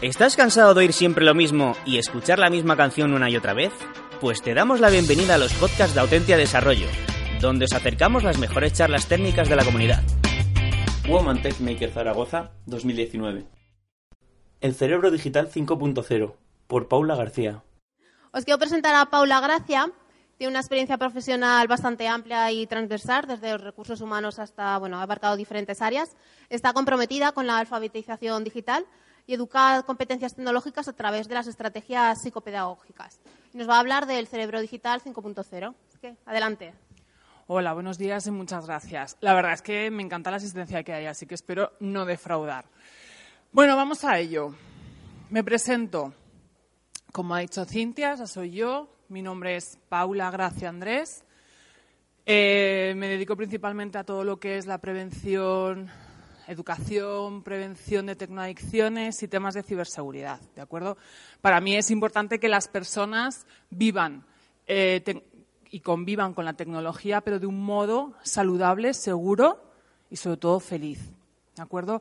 ¿Estás cansado de oír siempre lo mismo y escuchar la misma canción una y otra vez? Pues te damos la bienvenida a los podcasts de Autentia Desarrollo, donde os acercamos las mejores charlas técnicas de la comunidad. Woman Tech Maker Zaragoza 2019. El cerebro digital 5.0 por Paula García. Os quiero presentar a Paula Gracia. Tiene una experiencia profesional bastante amplia y transversal, desde los recursos humanos hasta, bueno, ha abarcado diferentes áreas. Está comprometida con la alfabetización digital y educar competencias tecnológicas a través de las estrategias psicopedagógicas. Nos va a hablar del cerebro digital 5.0. Adelante. Hola, buenos días y muchas gracias. La verdad es que me encanta la asistencia que hay, así que espero no defraudar. Bueno, vamos a ello. Me presento. Como ha dicho Cintia, esa soy yo. Mi nombre es Paula Gracia Andrés. Eh, me dedico principalmente a todo lo que es la prevención educación, prevención de tecnoadicciones y temas de ciberseguridad, ¿de acuerdo? Para mí es importante que las personas vivan eh, y convivan con la tecnología, pero de un modo saludable, seguro y sobre todo feliz, ¿de acuerdo?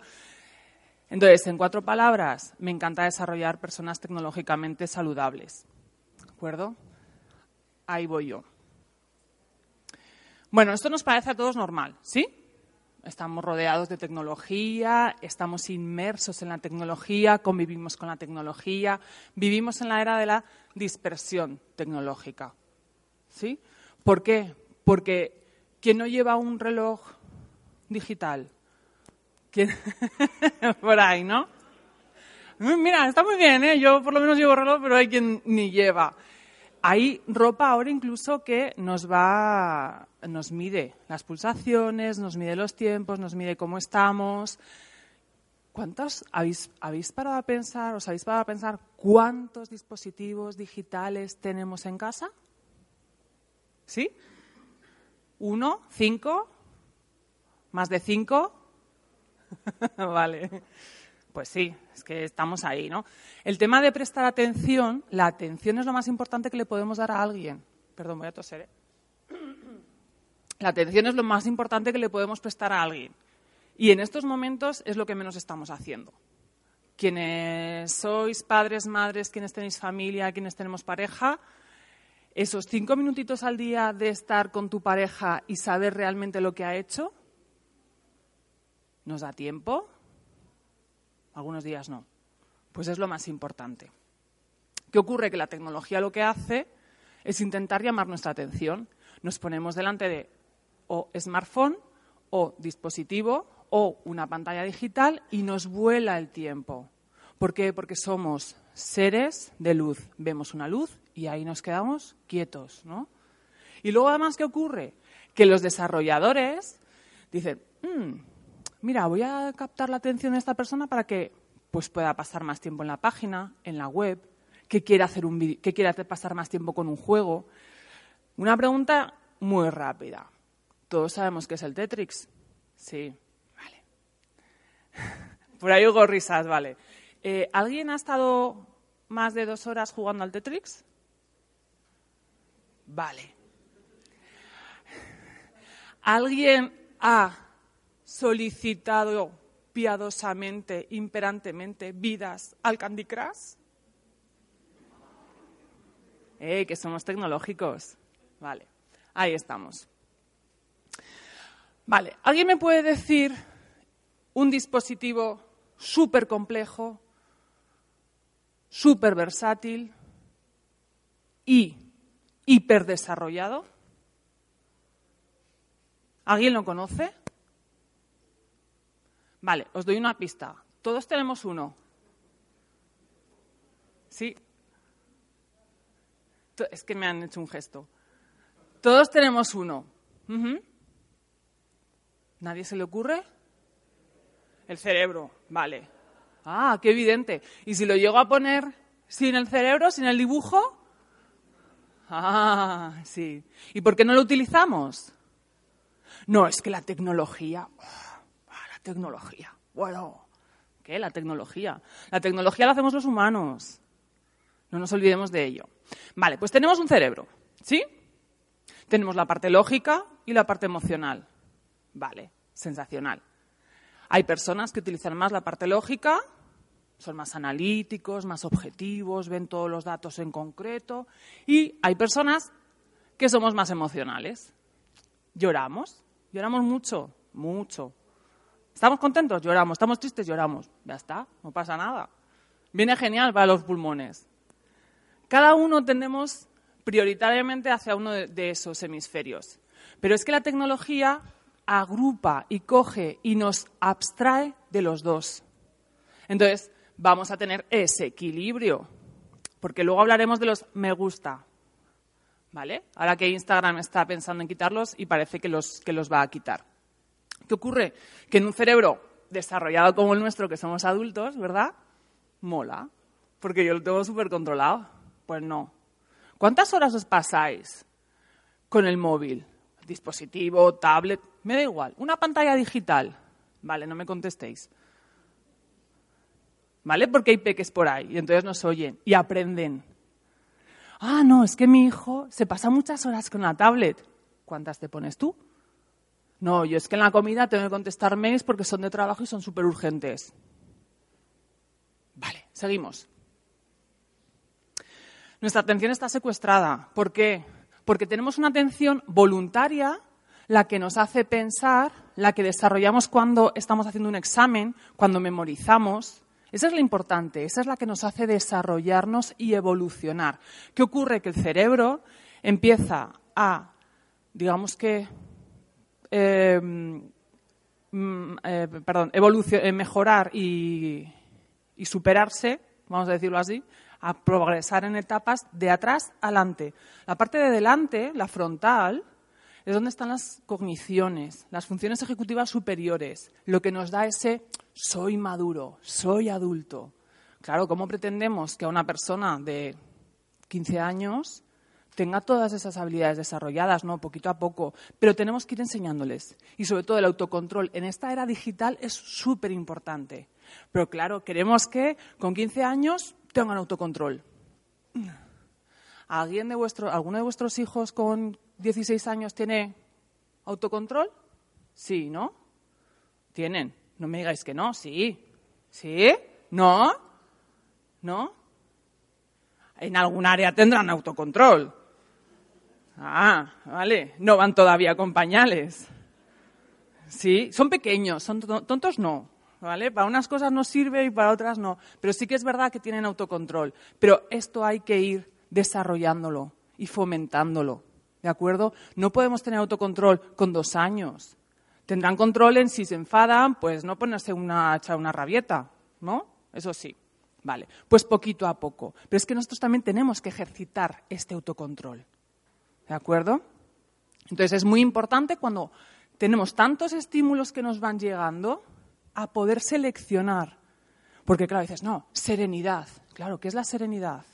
Entonces, en cuatro palabras, me encanta desarrollar personas tecnológicamente saludables, ¿de acuerdo? Ahí voy yo. Bueno, esto nos parece a todos normal, ¿sí? Estamos rodeados de tecnología, estamos inmersos en la tecnología, convivimos con la tecnología, vivimos en la era de la dispersión tecnológica. ¿Sí? ¿Por qué? Porque ¿quién no lleva un reloj digital? ¿Quién? Por ahí, ¿no? Mira, está muy bien, ¿eh? Yo por lo menos llevo reloj, pero hay quien ni lleva. Hay ropa ahora incluso que nos va, nos mide las pulsaciones, nos mide los tiempos, nos mide cómo estamos. ¿Cuántos habéis, habéis parado a pensar, os habéis parado a pensar cuántos dispositivos digitales tenemos en casa? ¿Sí? ¿Uno? ¿Cinco? ¿Más de cinco? vale. Pues sí, es que estamos ahí, ¿no? El tema de prestar atención, la atención es lo más importante que le podemos dar a alguien. Perdón, voy a toser. ¿eh? La atención es lo más importante que le podemos prestar a alguien. Y en estos momentos es lo que menos estamos haciendo. Quienes sois padres, madres, quienes tenéis familia, quienes tenemos pareja, esos cinco minutitos al día de estar con tu pareja y saber realmente lo que ha hecho, ¿nos da tiempo? Algunos días no. Pues es lo más importante. ¿Qué ocurre? Que la tecnología lo que hace es intentar llamar nuestra atención. Nos ponemos delante de o smartphone o dispositivo o una pantalla digital y nos vuela el tiempo. ¿Por qué? Porque somos seres de luz. Vemos una luz y ahí nos quedamos quietos, ¿no? Y luego además, ¿qué ocurre? Que los desarrolladores dicen, mm, mira, voy a captar la atención de esta persona para que pues, pueda pasar más tiempo en la página, en la web, que quiera, hacer un que quiera pasar más tiempo con un juego. Una pregunta muy rápida. ¿Todos sabemos qué es el Tetrix? Sí, vale. Por ahí hubo risas, vale. Eh, ¿Alguien ha estado más de dos horas jugando al Tetrix? Vale. ¿Alguien ha solicitado piadosamente, imperantemente vidas al Candy Crush? Eh, que somos tecnológicos. Vale, ahí estamos. Vale, ¿alguien me puede decir un dispositivo súper complejo, súper versátil y hiperdesarrollado? ¿Alguien lo conoce? Vale, os doy una pista. Todos tenemos uno. Sí. Es que me han hecho un gesto. Todos tenemos uno. ¿Nadie se le ocurre? El cerebro, vale. Ah, qué evidente. ¿Y si lo llego a poner sin el cerebro, sin el dibujo? Ah, sí. ¿Y por qué no lo utilizamos? No, es que la tecnología. Tecnología. Bueno, ¿qué? La tecnología. La tecnología la hacemos los humanos. No nos olvidemos de ello. Vale, pues tenemos un cerebro, ¿sí? Tenemos la parte lógica y la parte emocional. Vale, sensacional. Hay personas que utilizan más la parte lógica, son más analíticos, más objetivos, ven todos los datos en concreto. Y hay personas que somos más emocionales. Lloramos, lloramos mucho, mucho. ¿Estamos contentos? Lloramos. ¿Estamos tristes? Lloramos. Ya está, no pasa nada. Viene genial para los pulmones. Cada uno tendemos prioritariamente hacia uno de esos hemisferios. Pero es que la tecnología agrupa y coge y nos abstrae de los dos. Entonces, vamos a tener ese equilibrio, porque luego hablaremos de los me gusta. ¿Vale? Ahora que Instagram está pensando en quitarlos y parece que los, que los va a quitar. ¿Qué ocurre? Que en un cerebro desarrollado como el nuestro, que somos adultos, ¿verdad? Mola, porque yo lo tengo súper controlado. Pues no. ¿Cuántas horas os pasáis con el móvil? Dispositivo, tablet, me da igual. Una pantalla digital. Vale, no me contestéis. ¿Vale? Porque hay peques por ahí y entonces nos oyen y aprenden. Ah, no, es que mi hijo se pasa muchas horas con la tablet. ¿Cuántas te pones tú? No, yo es que en la comida tengo que contestar mails porque son de trabajo y son súper urgentes. Vale, seguimos. Nuestra atención está secuestrada. ¿Por qué? Porque tenemos una atención voluntaria, la que nos hace pensar, la que desarrollamos cuando estamos haciendo un examen, cuando memorizamos. Esa es la importante, esa es la que nos hace desarrollarnos y evolucionar. ¿Qué ocurre? Que el cerebro empieza a, digamos que, eh, mm, eh, eh, mejorar y, y superarse, vamos a decirlo así, a progresar en etapas de atrás adelante. La parte de delante, la frontal, es donde están las cogniciones, las funciones ejecutivas superiores, lo que nos da ese soy maduro, soy adulto. Claro, ¿cómo pretendemos que a una persona de 15 años tenga todas esas habilidades desarrolladas, ¿no? Poquito a poco. Pero tenemos que ir enseñándoles. Y sobre todo el autocontrol en esta era digital es súper importante. Pero claro, queremos que con 15 años tengan autocontrol. ¿Alguien de vuestro, ¿Alguno de vuestros hijos con 16 años tiene autocontrol? Sí, ¿no? Tienen. No me digáis que no, sí. ¿Sí? ¿No? ¿No? En algún área tendrán autocontrol. Ah, vale. No van todavía con pañales. Sí, son pequeños, son tontos no. ¿vale? Para unas cosas no sirve y para otras no. Pero sí que es verdad que tienen autocontrol. Pero esto hay que ir desarrollándolo y fomentándolo. ¿De acuerdo? No podemos tener autocontrol con dos años. Tendrán control en si se enfadan, pues no ponerse una, echar una rabieta, ¿no? Eso sí. Vale, pues poquito a poco. Pero es que nosotros también tenemos que ejercitar este autocontrol. ¿De acuerdo? Entonces es muy importante cuando tenemos tantos estímulos que nos van llegando, a poder seleccionar. Porque claro, dices, no, serenidad. Claro, ¿qué es la serenidad?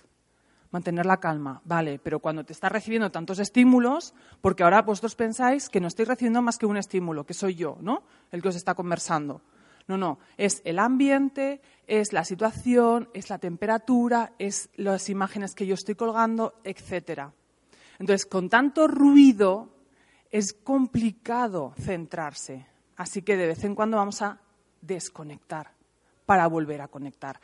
Mantener la calma, vale, pero cuando te estás recibiendo tantos estímulos, porque ahora vosotros pensáis que no estáis recibiendo más que un estímulo, que soy yo, ¿no? El que os está conversando. No, no, es el ambiente, es la situación, es la temperatura, es las imágenes que yo estoy colgando, etcétera. Entonces, con tanto ruido es complicado centrarse. Así que de vez en cuando vamos a desconectar para volver a conectar.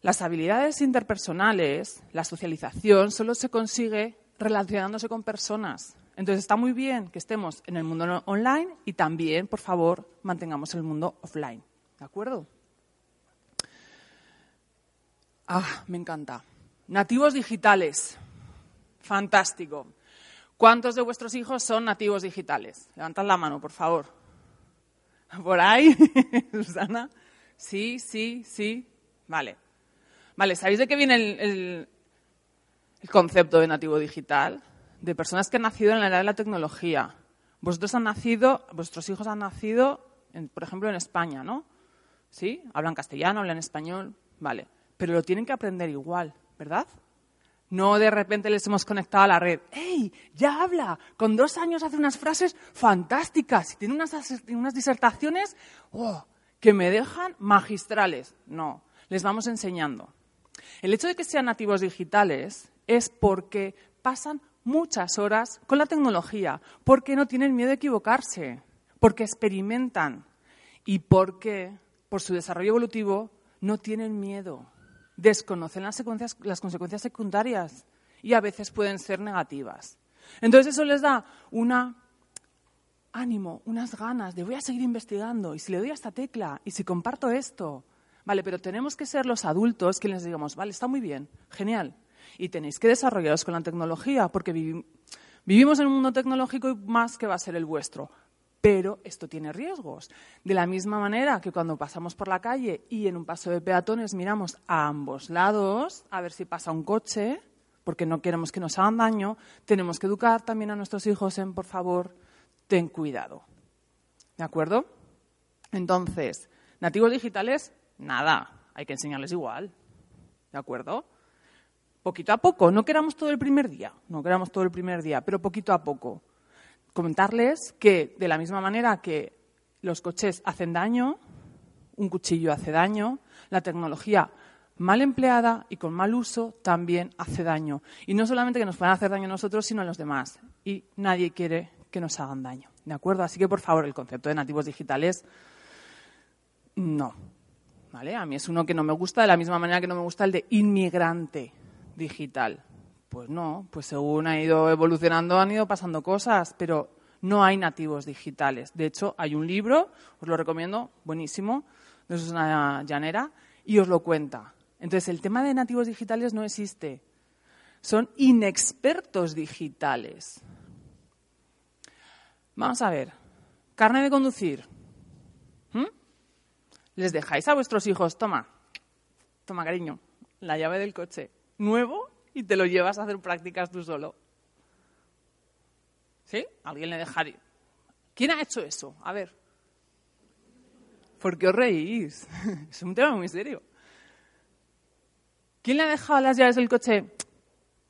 Las habilidades interpersonales, la socialización, solo se consigue relacionándose con personas. Entonces está muy bien que estemos en el mundo online y también, por favor, mantengamos el mundo offline. ¿De acuerdo? Ah, me encanta. Nativos digitales. Fantástico. ¿Cuántos de vuestros hijos son nativos digitales? Levantad la mano, por favor. ¿Por ahí? Susana. Sí, sí, sí. Vale. Vale, ¿sabéis de qué viene el, concepto de nativo digital? De personas que han nacido en la era de la tecnología. Vosotros han nacido, vuestros hijos han nacido, por ejemplo, en España, ¿no? ¿Sí? Hablan castellano, hablan español, vale. Pero lo tienen que aprender igual, ¿verdad? No de repente les hemos conectado a la red. ¡Ey! Ya habla. Con dos años hace unas frases fantásticas y tiene unas, unas disertaciones oh, que me dejan magistrales. No, les vamos enseñando. El hecho de que sean nativos digitales es porque pasan muchas horas con la tecnología, porque no tienen miedo a equivocarse, porque experimentan y porque, por su desarrollo evolutivo, no tienen miedo desconocen las, las consecuencias secundarias y a veces pueden ser negativas. Entonces eso les da un ánimo, unas ganas de voy a seguir investigando y si le doy a esta tecla y si comparto esto, vale, pero tenemos que ser los adultos que les digamos, vale, está muy bien, genial, y tenéis que desarrollaros con la tecnología porque vivimos en un mundo tecnológico y más que va a ser el vuestro pero esto tiene riesgos. De la misma manera que cuando pasamos por la calle y en un paso de peatones miramos a ambos lados a ver si pasa un coche, porque no queremos que nos hagan daño, tenemos que educar también a nuestros hijos en, por favor, ten cuidado. ¿De acuerdo? Entonces, nativos digitales, nada, hay que enseñarles igual. ¿De acuerdo? Poquito a poco, no queramos todo el primer día, no queramos todo el primer día, pero poquito a poco comentarles que de la misma manera que los coches hacen daño, un cuchillo hace daño, la tecnología mal empleada y con mal uso también hace daño. Y no solamente que nos puedan hacer daño a nosotros, sino a los demás. Y nadie quiere que nos hagan daño. ¿De acuerdo? Así que, por favor, el concepto de nativos digitales, no. ¿Vale? A mí es uno que no me gusta de la misma manera que no me gusta el de inmigrante digital. Pues no, pues según ha ido evolucionando han ido pasando cosas, pero no hay nativos digitales. De hecho, hay un libro, os lo recomiendo, buenísimo, de Susana Llanera, y os lo cuenta. Entonces, el tema de nativos digitales no existe. Son inexpertos digitales. Vamos a ver. Carne de conducir. ¿Mm? ¿Les dejáis a vuestros hijos? Toma, toma cariño, la llave del coche. Nuevo y te lo llevas a hacer prácticas tú solo. ¿Sí? ¿Alguien le dejaría? ¿Quién ha hecho eso? A ver. ¿Por qué os reís? es un tema muy serio. ¿Quién le ha dejado las llaves del coche?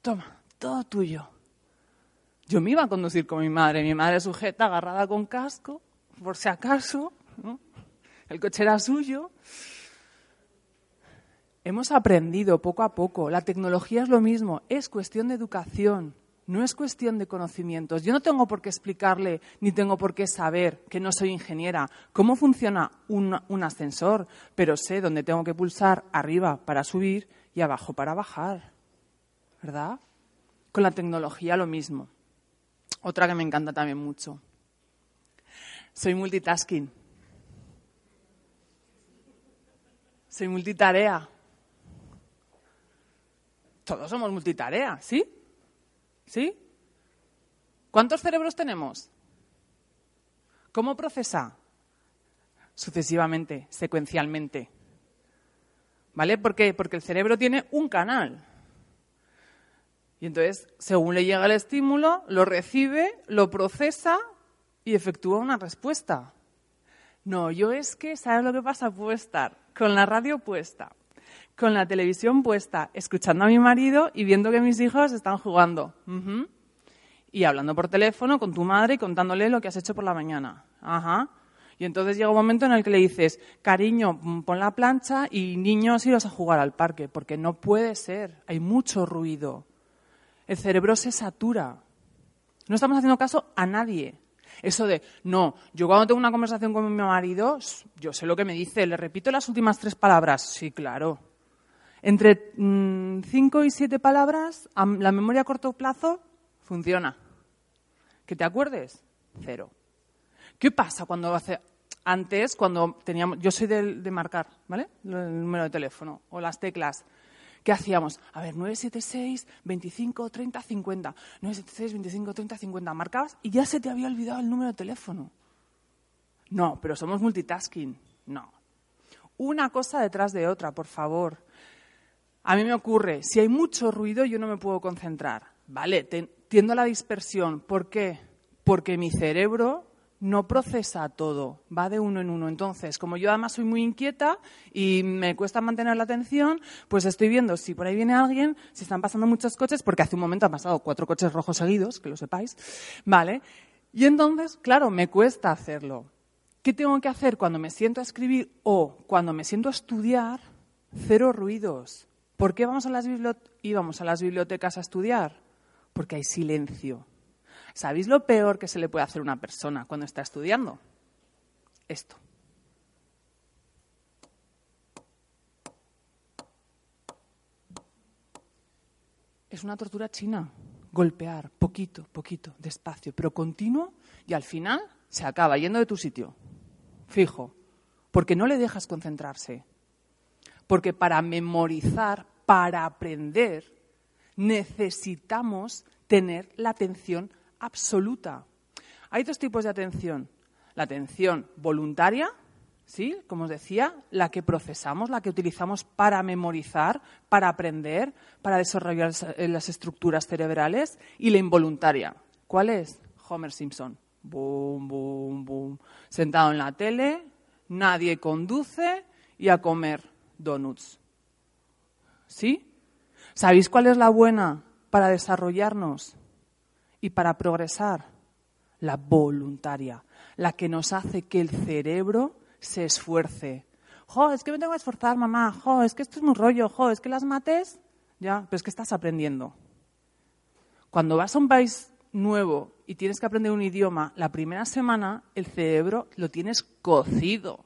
Toma, todo tuyo. Yo me iba a conducir con mi madre. Mi madre sujeta, agarrada con casco, por si acaso. El coche era suyo. Hemos aprendido poco a poco. La tecnología es lo mismo. Es cuestión de educación. No es cuestión de conocimientos. Yo no tengo por qué explicarle ni tengo por qué saber que no soy ingeniera cómo funciona un, ascensor, pero sé dónde tengo que pulsar arriba para subir y abajo para bajar. ¿Verdad? Con la tecnología lo mismo. Otra que me encanta también mucho. Soy multitasking. Soy multitarea. Todos somos multitarea, ¿sí? ¿Sí? ¿Cuántos cerebros tenemos? ¿Cómo procesa? Sucesivamente, secuencialmente. ¿Vale? ¿Por qué? Porque el cerebro tiene un canal. Y entonces, según le llega el estímulo, lo recibe, lo procesa y efectúa una respuesta. No, yo es que, ¿sabes lo que pasa? Puedo estar con la radio puesta, con la televisión puesta, escuchando a mi marido y viendo que mis hijos están jugando. Y hablando por teléfono con tu madre y contándole lo que has hecho por la mañana. Ajá. Y entonces llega un momento en el que le dices, cariño, pon la plancha y niños iros a jugar al parque, porque no puede ser, hay mucho ruido. El cerebro se satura. No estamos haciendo caso a nadie. Eso de, no, yo cuando tengo una conversación con mi marido, yo sé lo que me dice, le repito las últimas tres palabras. Sí, claro. Entre mm, cinco y siete palabras, la memoria a corto plazo funciona. ¿Que te acuerdes? Cero. ¿Qué pasa cuando hace antes, cuando teníamos, yo soy de, de, marcar, ¿vale? El número de teléfono o las teclas. ¿Qué hacíamos? A ver, 976, 25, 30, 50. 976, 25, 30, 50. Marcabas y ya se te había olvidado el número de teléfono. No, pero somos multitasking. No. Una cosa detrás de otra, por favor. A mí me ocurre, si hay mucho ruido yo no me puedo concentrar. Vale, tiendo a la dispersión. ¿Por qué? Porque mi cerebro no procesa todo, va de uno en uno. Entonces, como yo además soy muy inquieta y me cuesta mantener la atención, pues estoy viendo si por ahí viene alguien, si están pasando muchos coches, porque hace un momento han pasado cuatro coches rojos seguidos, que lo sepáis, ¿vale? Y entonces, claro, me cuesta hacerlo. ¿Qué tengo que hacer cuando me siento a escribir o cuando me siento a estudiar? Cero ruidos. ¿Por qué vamos a las íbamos a las bibliotecas a estudiar? Porque hay silencio. ¿Sabéis lo peor que se le puede hacer a una persona cuando está estudiando? Esto. Es una tortura china. Golpear poquito, poquito, despacio, pero continuo y al final se acaba yendo de tu sitio. Fijo. Porque no le dejas concentrarse. Porque para memorizar, para aprender, necesitamos tener la atención absoluta. Hay dos tipos de atención. La atención voluntaria, ¿sí? Como os decía, la que procesamos, la que utilizamos para memorizar, para aprender, para desarrollar las estructuras cerebrales, y la involuntaria. ¿Cuál es? Homer Simpson. Boom, boom, boom. Sentado en la tele, nadie conduce y a comer donuts. ¿Sí? ¿Sabéis cuál es la buena para desarrollarnos? y para progresar, la voluntaria, la que nos hace que el cerebro se esfuerce. Jo, es que me tengo que esforzar, mamá. Jo, es que esto es muy rollo. Jo, es que las mates, ya, pero es que estás aprendiendo. Cuando vas a un país nuevo y tienes que aprender un idioma, la primera semana el cerebro lo tienes cocido.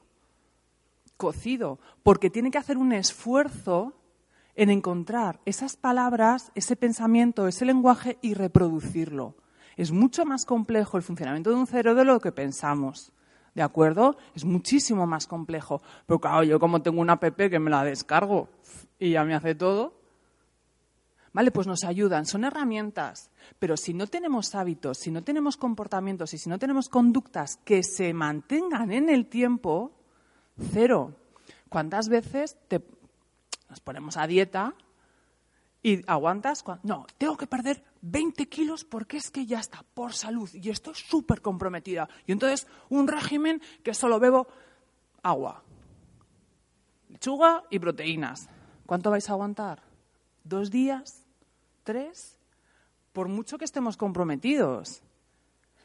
Cocido. Porque tiene que hacer un esfuerzo en encontrar esas palabras, ese pensamiento, ese lenguaje y reproducirlo. Es mucho más complejo el funcionamiento de un cerebro de lo que pensamos. ¿De acuerdo? Es muchísimo más complejo. Pero claro, yo como tengo una app que me la descargo y ya me hace todo. Vale, pues nos ayudan, son herramientas. Pero si no tenemos hábitos, si no tenemos comportamientos y si no tenemos conductas que se mantengan en el tiempo, cero. ¿Cuántas veces te, nos ponemos a dieta y aguantas. No, tengo que perder 20 kilos porque es que ya está, por salud. Y estoy súper comprometida. Y entonces un régimen que solo bebo agua, lechuga y proteínas. ¿Cuánto vais a aguantar? ¿Dos días? ¿Tres? Por mucho que estemos comprometidos.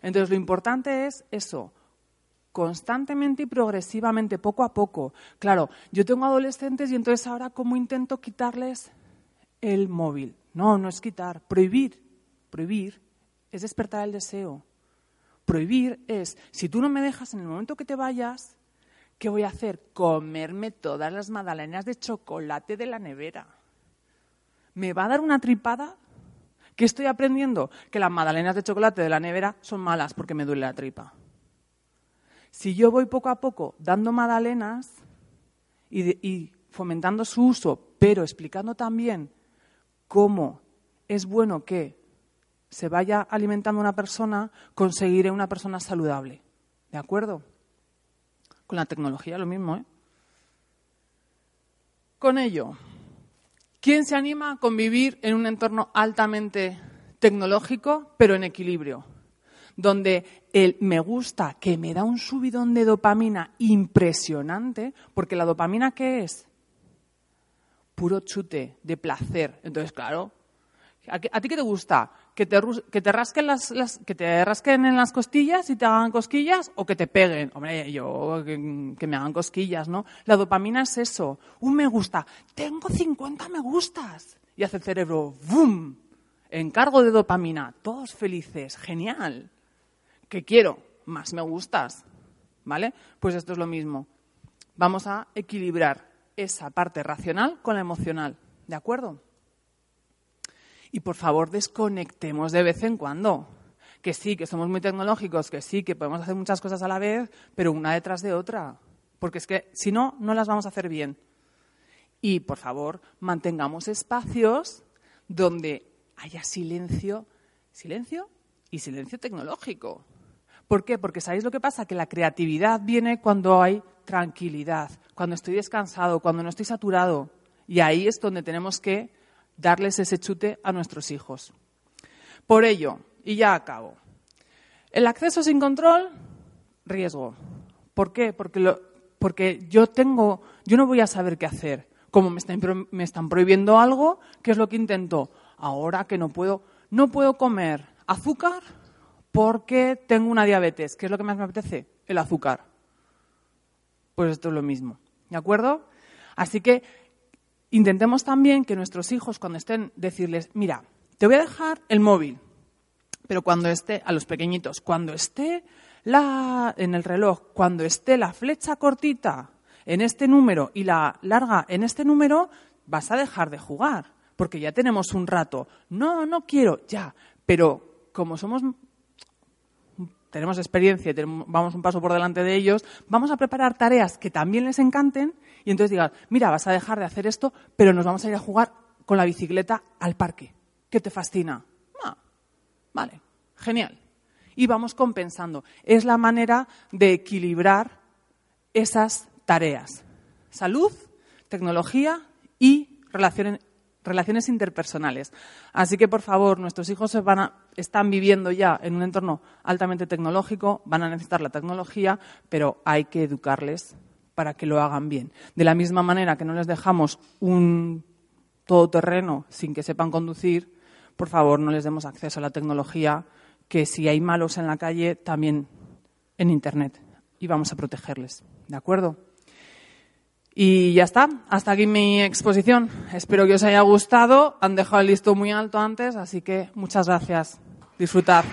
Entonces lo importante es eso, constantemente y progresivamente, poco a poco. Claro, yo tengo adolescentes y entonces ahora cómo intento quitarles el móvil. No, no es quitar, prohibir. Prohibir es despertar el deseo. Prohibir es, si tú no me dejas en el momento que te vayas, ¿qué voy a hacer? Comerme todas las magdalenas de chocolate de la nevera. ¿Me va a dar una tripada? ¿Qué estoy aprendiendo? Que las magdalenas de chocolate de la nevera son malas porque me duele la tripa. Si yo voy poco a poco dando magdalenas y, fomentando su uso, pero explicando también cómo es bueno que se vaya alimentando una persona, conseguiré una persona saludable. ¿De acuerdo? Con la tecnología lo mismo, ¿eh? Con ello, ¿quién se anima a convivir en un entorno altamente tecnológico, pero en equilibrio? Donde el me gusta, que me da un subidón de dopamina impresionante, porque la dopamina ¿qué es? Puro chute de placer. Entonces, claro, ¿a, ti qué te gusta? ¿Que te, que te rasquen las, que te rasquen en las costillas y te hagan cosquillas o que te peguen? Hombre, yo que, que me hagan cosquillas, ¿no? La dopamina es eso, un me gusta. Tengo 50 me gustas. Y hace el cerebro, ¡boom! Encargo de dopamina, todos felices, genial. ¿Qué quiero? Más me gustas. ¿Vale? Pues esto es lo mismo. Vamos a equilibrar esa parte racional con la emocional. ¿De acuerdo? Y por favor, desconectemos de vez en cuando. Que sí, que somos muy tecnológicos, que sí, que podemos hacer muchas cosas a la vez, pero una detrás de otra. Porque es que si no, no las vamos a hacer bien. Y por favor, mantengamos espacios donde haya silencio, silencio y silencio tecnológico. ¿Por qué? Porque ¿sabéis lo que pasa? Que la creatividad viene cuando hay tranquilidad, cuando estoy descansado, cuando no estoy saturado. Y ahí es donde tenemos que darles ese chute a nuestros hijos. Por ello, y ya acabo, el acceso sin control riesgo. ¿Por qué? Porque, porque yo tengo, yo no voy a saber qué hacer. Como me están, me están prohibiendo algo, ¿qué es lo que intento? Ahora que no puedo, no puedo comer azúcar porque tengo una diabetes. ¿Qué es lo que más me apetece? El azúcar. Pues esto es lo mismo. ¿De acuerdo? Así que intentemos también que nuestros hijos, cuando estén, decirles, mira, te voy a dejar el móvil, pero cuando esté, a los pequeñitos, cuando esté la, en el reloj, cuando esté la flecha cortita en este número y la larga en este número, vas a dejar de jugar, porque ya tenemos un rato. No, no quiero, ya, pero como somos tenemos experiencia y vamos un paso por delante de ellos, vamos a preparar tareas que también les encanten y entonces digan, mira, vas a dejar de hacer esto, pero nos vamos a ir a jugar con la bicicleta al parque. ¿Qué te fascina? Ah, vale, genial. Y vamos compensando. Es la manera de equilibrar esas tareas. Salud, tecnología y relaciones, relaciones interpersonales. Así que, por favor, nuestros hijos están viviendo ya en un entorno altamente tecnológico, van a necesitar la tecnología, pero hay que educarles para que lo hagan bien. De la misma manera que no les dejamos un todoterreno sin que sepan conducir, por favor, no les demos acceso a la tecnología, que si hay malos en la calle, también en Internet. Y vamos a protegerles. ¿De acuerdo? Y ya está, hasta aquí mi exposición. Espero que os haya gustado. Han dejado el listo muy alto antes, así que muchas gracias. Disfrutad.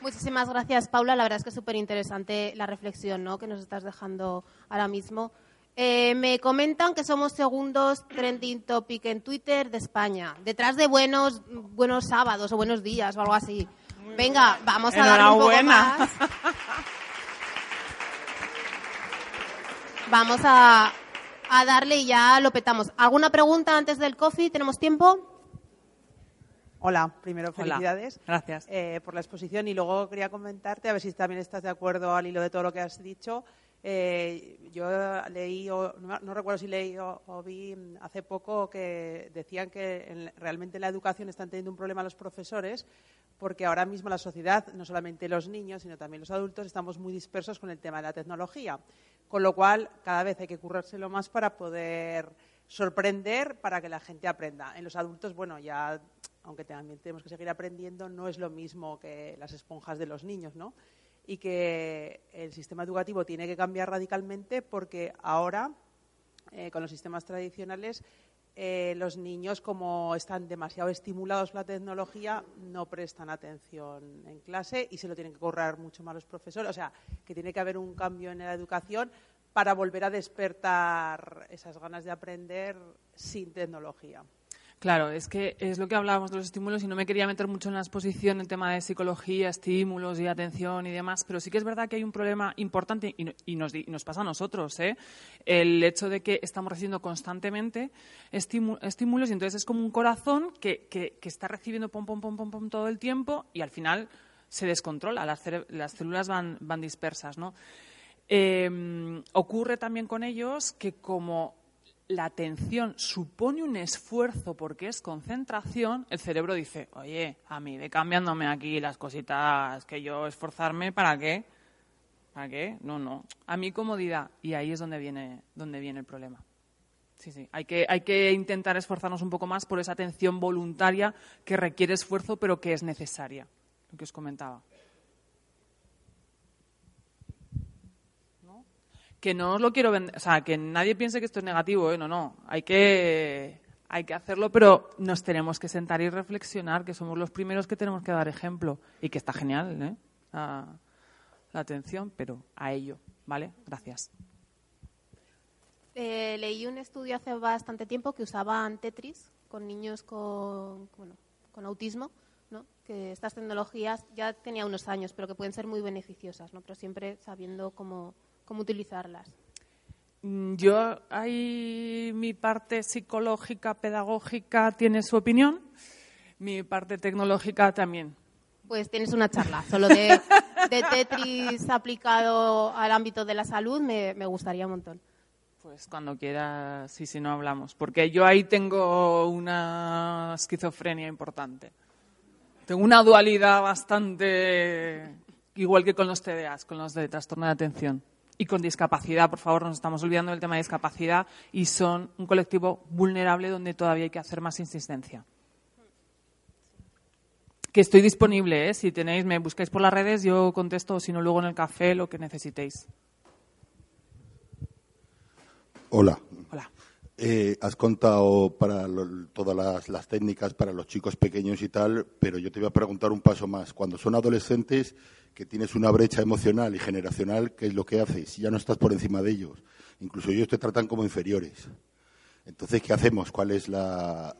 Muchísimas gracias, Paula. La verdad es que es súper interesante la reflexión ¿no? que nos estás dejando ahora mismo. Eh, me comentan que somos segundos trending topic en Twitter de España, detrás de buenos, buenos sábados o buenos días o algo así. Venga, vamos a darle un poco más. Vamos a, a darle y ya lo petamos. ¿Alguna pregunta antes del coffee? ¿Tenemos tiempo? Hola, primero felicidades. Gracias. Eh, por la exposición y luego quería comentarte, a ver si también estás de acuerdo al hilo de todo lo que has dicho, eh, yo leí, no, recuerdo si leí o, vi hace poco que decían que realmente en la educación están teniendo un problema los profesores porque ahora mismo la sociedad, no solamente los niños, sino también los adultos, estamos muy dispersos con el tema de la tecnología. Con lo cual, cada vez hay que currárselo más para poder sorprender, para que la gente aprenda. En los adultos, bueno, ya, aunque también tenemos que seguir aprendiendo, no es lo mismo que las esponjas de los niños, ¿no? Y que el sistema educativo tiene que cambiar radicalmente porque ahora, eh, con los sistemas tradicionales, eh, los niños, como están demasiado estimulados por la tecnología, no prestan atención en clase y se lo tienen que correr mucho más los profesores. O sea, que tiene que haber un cambio en la educación para volver a despertar esas ganas de aprender sin tecnología. Claro, es que es lo que hablábamos de los estímulos y no me quería meter mucho en la exposición en tema de psicología, estímulos y atención y demás, pero sí que es verdad que hay un problema importante y, nos, pasa a nosotros, ¿eh? el hecho de que estamos recibiendo constantemente estímulos y entonces es como un corazón que, está recibiendo pom, pom, pom, pom, pom todo el tiempo y al final se descontrola, las, las células van, van dispersas. ¿no? Eh, ocurre también con ellos que como la atención supone un esfuerzo porque es concentración, el cerebro dice, oye, a mí ve cambiándome aquí las cositas que yo esforzarme, ¿para qué? ¿Para qué? No, no. A mi comodidad. Y ahí es donde viene, donde viene el problema. Sí, sí. Hay que, hay que intentar esforzarnos un poco más por esa atención voluntaria que requiere esfuerzo, pero que es necesaria. Lo que os comentaba. Que no os lo quiero vender, o sea, que nadie piense que esto es negativo, ¿eh? no, no, hay que, hay que hacerlo, pero nos tenemos que sentar y reflexionar, que somos los primeros que tenemos que dar ejemplo y que está genial, ¿eh? la, atención, pero a ello, ¿vale? Gracias. Eh, leí un estudio hace bastante tiempo que usaban Tetris con niños con, bueno, con autismo, ¿no? que estas tecnologías ya tenía unos años, pero que pueden ser muy beneficiosas, ¿no? pero siempre sabiendo cómo cómo utilizarlas. Mm, yo, hay mi parte psicológica, pedagógica, tiene su opinión, mi parte tecnológica también. Pues tienes una charla solo de, Tetris aplicado al ámbito de la salud, me, gustaría un montón. Pues cuando quieras, sí, si no hablamos. Porque yo ahí tengo una esquizofrenia importante. Tengo una dualidad bastante igual que con los TDAs, con los de trastorno de atención. Y con discapacidad, por favor, nos estamos olvidando del tema de discapacidad y son un colectivo vulnerable donde todavía hay que hacer más insistencia. Que estoy disponible, ¿eh? si tenéis, me buscáis por las redes, yo contesto, si no, luego en el café, lo que necesitéis. Hola. Hola. Eh, has contado para lo- todas las, las técnicas para los chicos pequeños y tal, pero yo te voy a preguntar un paso más. Cuando son adolescentes, que tienes una brecha emocional y generacional, ¿qué es lo que haces? Ya no estás por encima de ellos. Incluso ellos te tratan como inferiores. Entonces, ¿qué hacemos? ¿Cuál es la,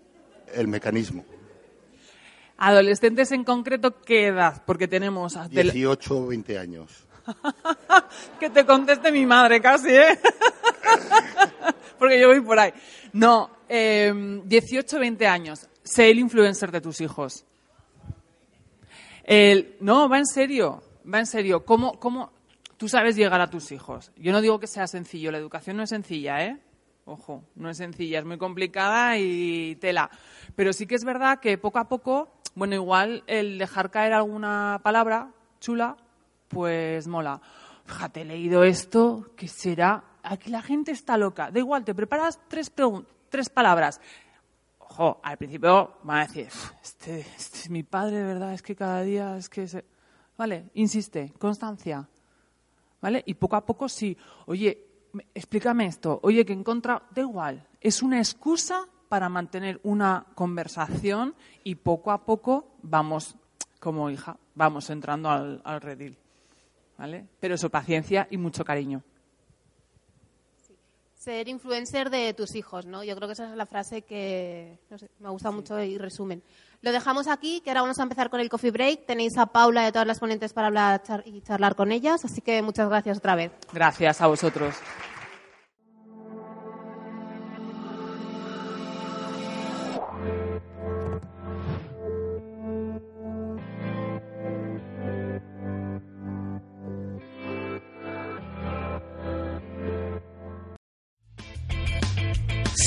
el mecanismo? Adolescentes en concreto, ¿qué edad? Porque tenemos... a- del- 18 o 20 años. Que te conteste mi madre casi, ¿eh? Porque yo voy por ahí. No, eh, 18, 20 años. Sé el influencer de tus hijos. El- no, va en serio. Va en serio. ¿Cómo, ¿Cómo tú sabes llegar a tus hijos? Yo no digo que sea sencillo. La educación no es sencilla, ¿eh? Ojo, no es sencilla. Es muy complicada y tela. Pero sí que es verdad que poco a poco, bueno, igual el dejar caer alguna palabra chula, pues mola. Fíjate, he leído esto, ¿qué será? Aquí la gente está loca. Da igual, te preparas tres, tres palabras. Ojo, al principio van a decir, "Uf, este, este es mi padre, de verdad, es que cada día es que... Se... Vale, insiste, constancia. ¿Vale? Y poco a poco sí. Oye, me- explícame esto. Oye, que encontra... Da igual, es una excusa para mantener una conversación y poco a poco vamos, como hija, vamos entrando al, al redil. ¿Vale? Pero eso, paciencia y mucho cariño. Ser influencer de tus hijos, ¿no? Yo creo que esa es la frase que no sé, me gusta mucho y resumen. Lo dejamos aquí, que ahora vamos a empezar con el coffee break. Tenéis a Paula y a todas las ponentes para hablar char- y charlar con ellas, así que muchas gracias otra vez. Gracias a vosotros.